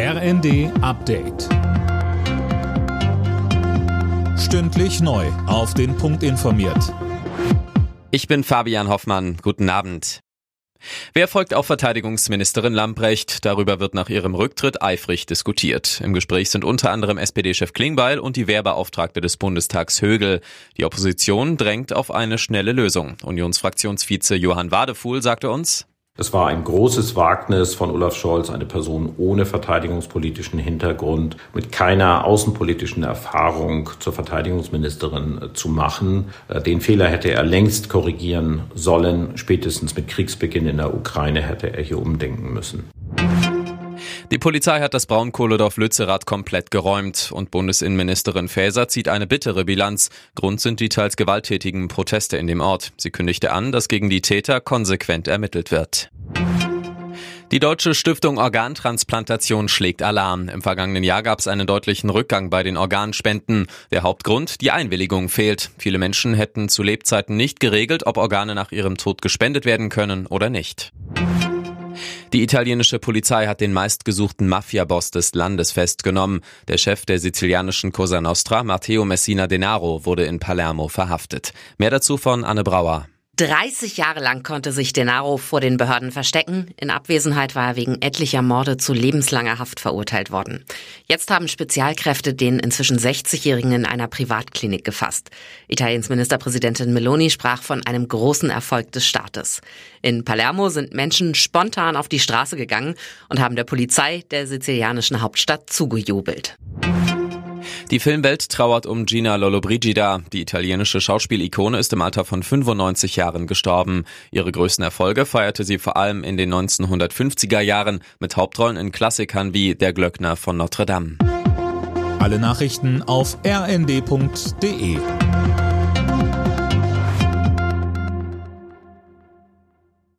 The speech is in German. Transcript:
RND Update. Stündlich neu. Auf den Punkt informiert. Ich bin Fabian Hoffmann. Guten Abend. Wer folgt auf Verteidigungsministerin Lamprecht? Darüber wird nach ihrem Rücktritt eifrig diskutiert. Im Gespräch sind unter anderem SPD-Chef Klingbeil und die Wehrbeauftragte des Bundestags Högel. Die Opposition drängt auf eine schnelle Lösung. Unionsfraktionsvize Johann Wadefuhl sagte uns, es war ein großes Wagnis von Olaf Scholz, eine Person ohne verteidigungspolitischen Hintergrund, mit keiner außenpolitischen Erfahrung zur Verteidigungsministerin zu machen. Äh, den Fehler hätte er längst korrigieren sollen. Spätestens mit Kriegsbeginn in der Ukraine hätte er hier umdenken müssen. Die Polizei hat das Braunkohledorf Lützerath komplett geräumt und Bundesinnenministerin Faeser zieht eine bittere Bilanz. Grund sind die teils gewalttätigen Proteste in dem Ort. Sie kündigte an, dass gegen die Täter konsequent ermittelt wird. Die Deutsche Stiftung Organtransplantation schlägt Alarm. Im vergangenen Jahr gab es einen deutlichen Rückgang bei den Organspenden. Der Hauptgrund, die Einwilligung fehlt. Viele Menschen hätten zu Lebzeiten nicht geregelt, ob Organe nach ihrem Tod gespendet werden können oder nicht. Die italienische Polizei hat den meistgesuchten Mafiaboss des Landes festgenommen. Der Chef der sizilianischen Cosa Nostra, Matteo Messina Denaro, wurde in Palermo verhaftet. Mehr dazu von Anne Brauer. 30 Jahre lang konnte sich Denaro vor den Behörden verstecken. In Abwesenheit war er wegen etlicher Morde zu lebenslanger Haft verurteilt worden. Jetzt haben Spezialkräfte den inzwischen 60-Jährigen in einer Privatklinik gefasst. Italiens Ministerpräsidentin Meloni sprach von einem großen Erfolg des Staates. In Palermo sind Menschen spontan auf die Straße gegangen und haben der Polizei der sizilianischen Hauptstadt zugejubelt. Die Filmwelt trauert um Gina Lollobrigida. Die italienische Schauspielikone ist im Alter von 95 Jahren gestorben. Ihre größten Erfolge feierte sie vor allem in den 1950er Jahren mit Hauptrollen in Klassikern wie Der Glöckner von Notre Dame. Alle Nachrichten auf rnd.de